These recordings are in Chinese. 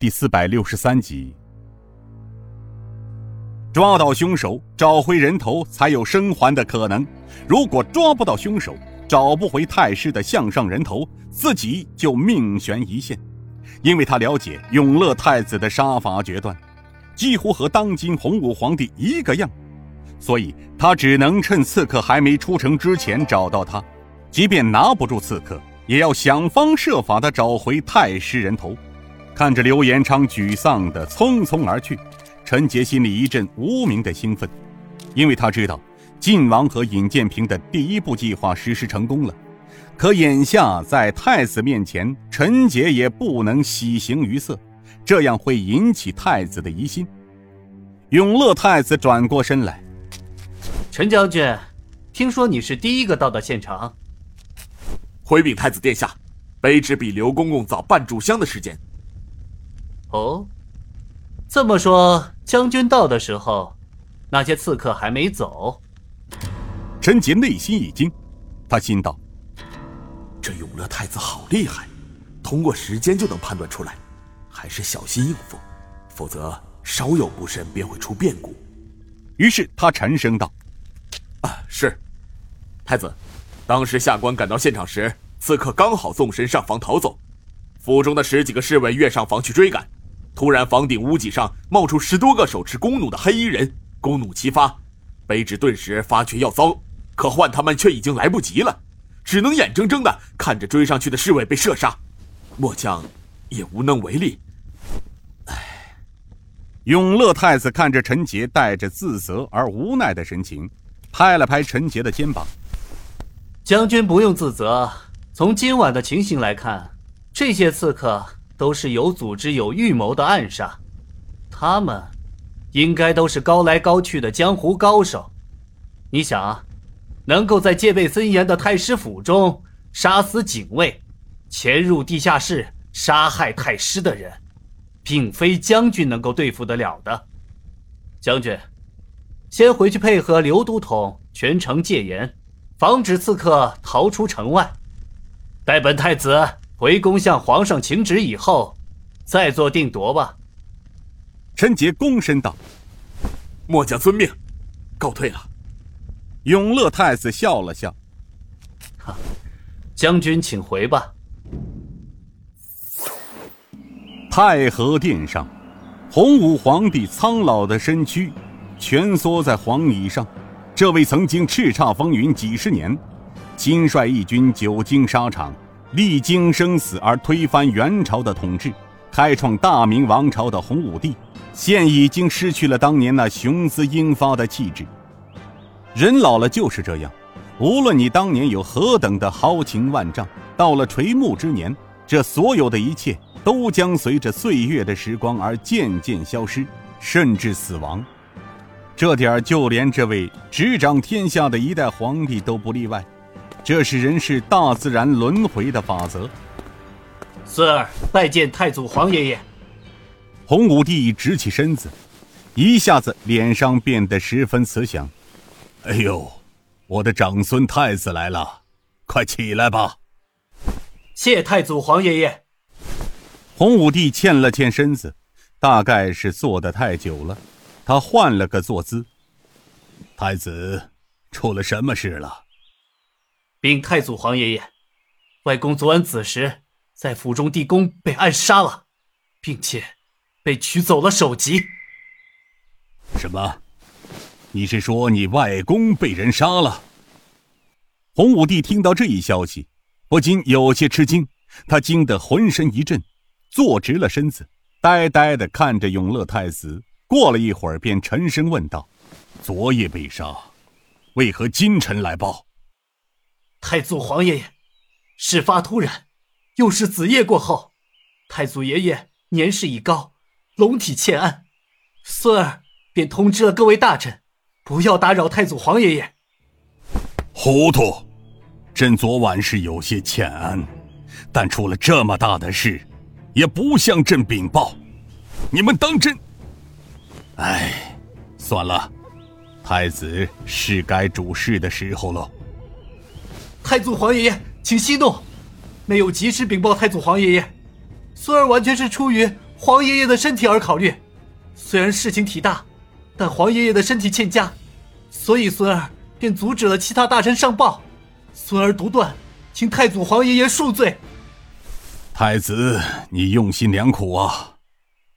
第四百六十三集。抓到凶手，找回人头，才有生还的可能。如果抓不到凶手，找不回太师的项上人头，自己就命悬一线。因为他了解永乐太子的杀伐决断，几乎和当今洪武皇帝一个样，所以他只能趁刺客还没出城之前找到他。即便拿不住刺客，也要想方设法的找回太师人头。看着刘延昌沮丧的匆匆而去，陈杰心里一阵无名的兴奋，因为他知道晋王和尹建平的第一步计划实施成功了。可眼下在太子面前，陈杰也不能喜形于色，这样会引起太子的疑心。永乐太子转过身来，陈将军，听说你是第一个到的现场。回禀太子殿下，卑职比刘公公早半炷香的时间。哦，这么说，将军到的时候，那些刺客还没走。陈杰内心一惊，他心道。这永乐太子好厉害，通过时间就能判断出来，还是小心应付，否则稍有不慎便会出变故。于是他沉声道：“啊，是，太子，当时下官赶到现场时，刺客刚好纵身上房逃走，府中的十几个侍卫跃上房去追赶，突然房顶屋脊上冒出十多个手持弓弩的黑衣人，弓弩齐发，卑职顿时发觉要糟，可换他们却已经来不及了。”只能眼睁睁的看着追上去的侍卫被射杀，末将也无能为力。唉，永乐太子看着陈杰带着自责而无奈的神情，拍了拍陈杰的肩膀：“将军不用自责。从今晚的情形来看，这些刺客都是有组织、有预谋的暗杀，他们应该都是高来高去的江湖高手。你想啊？”能够在戒备森严的太师府中杀死警卫，潜入地下室杀害太师的人，并非将军能够对付得了的。将军，先回去配合刘都统全城戒严，防止刺客逃出城外。待本太子回宫向皇上请旨以后，再做定夺吧。陈杰躬身道：“末将遵命，告退了。”永乐太子笑了笑：“哈，将军请回吧。”太和殿上，洪武皇帝苍老的身躯蜷缩在皇椅上。这位曾经叱咤风云几十年、亲率义军久经沙场、历经生死而推翻元朝的统治、开创大明王朝的洪武帝，现已经失去了当年那雄姿英发的气质。人老了就是这样，无论你当年有何等的豪情万丈，到了垂暮之年，这所有的一切都将随着岁月的时光而渐渐消失，甚至死亡。这点就连这位执掌天下的一代皇帝都不例外。这是人世大自然轮回的法则。孙儿拜见太祖皇爷爷。洪武帝直起身子，一下子脸上变得十分慈祥。哎呦，我的长孙太子来了，快起来吧！谢太祖皇爷爷。洪武帝欠了欠身子，大概是坐得太久了，他换了个坐姿。太子，出了什么事了？禀太祖皇爷爷，外公昨晚子时在府中地宫被暗杀了，并且被取走了首级。什么？你是说你外公被人杀了？洪武帝听到这一消息，不禁有些吃惊，他惊得浑身一震，坐直了身子，呆呆的看着永乐太子。过了一会儿，便沉声问道：“昨夜被杀，为何今晨来报？”太祖皇爷爷，事发突然，又是子夜过后，太祖爷爷年事已高，龙体欠安，孙儿便通知了各位大臣。不要打扰太祖皇爷爷。糊涂，朕昨晚是有些欠安，但出了这么大的事，也不向朕禀报。你们当真？哎，算了，太子是该主事的时候了。太祖皇爷爷，请息怒，没有及时禀报太祖皇爷爷，孙儿完全是出于皇爷爷的身体而考虑。虽然事情体大，但皇爷爷的身体欠佳，所以孙儿便阻止了其他大臣上报。孙儿独断，请太祖皇爷爷恕罪。太子，你用心良苦啊，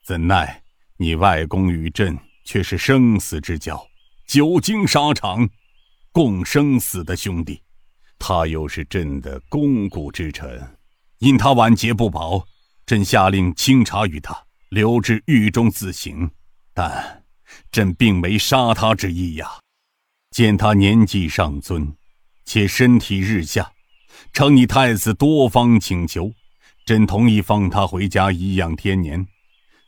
怎奈你外公与朕却是生死之交，久经沙场，共生死的兄弟。他又是朕的肱骨之臣，因他晚节不保，朕下令清查于他，留至狱中自省。但朕并没杀他之意呀。见他年纪尚尊，且身体日下，承你太子多方请求，朕同意放他回家颐养天年。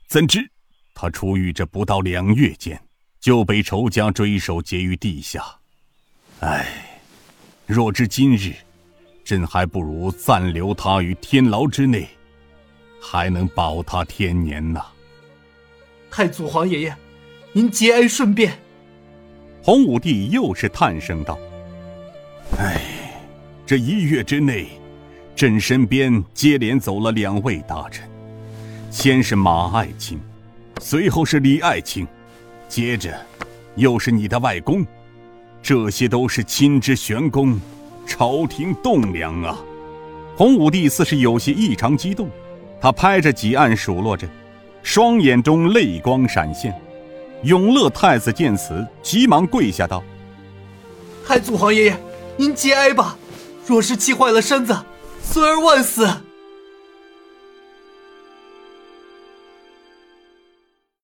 怎知他出狱这不到两月间，就被仇家追首劫于地下。唉，若知今日，朕还不如暂留他于天牢之内，还能保他天年呢。太祖皇爷爷，您节哀顺变。洪武帝又是叹声道：“哎，这一月之内，朕身边接连走了两位大臣，先是马爱卿，随后是李爱卿，接着又是你的外公，这些都是亲之玄功，朝廷栋梁啊！”洪武帝似是有些异常激动，他拍着几案数落着。双眼中泪光闪现，永乐太子见此，急忙跪下道：“太祖皇爷爷，您节哀吧！若是气坏了身子，孙儿万死。”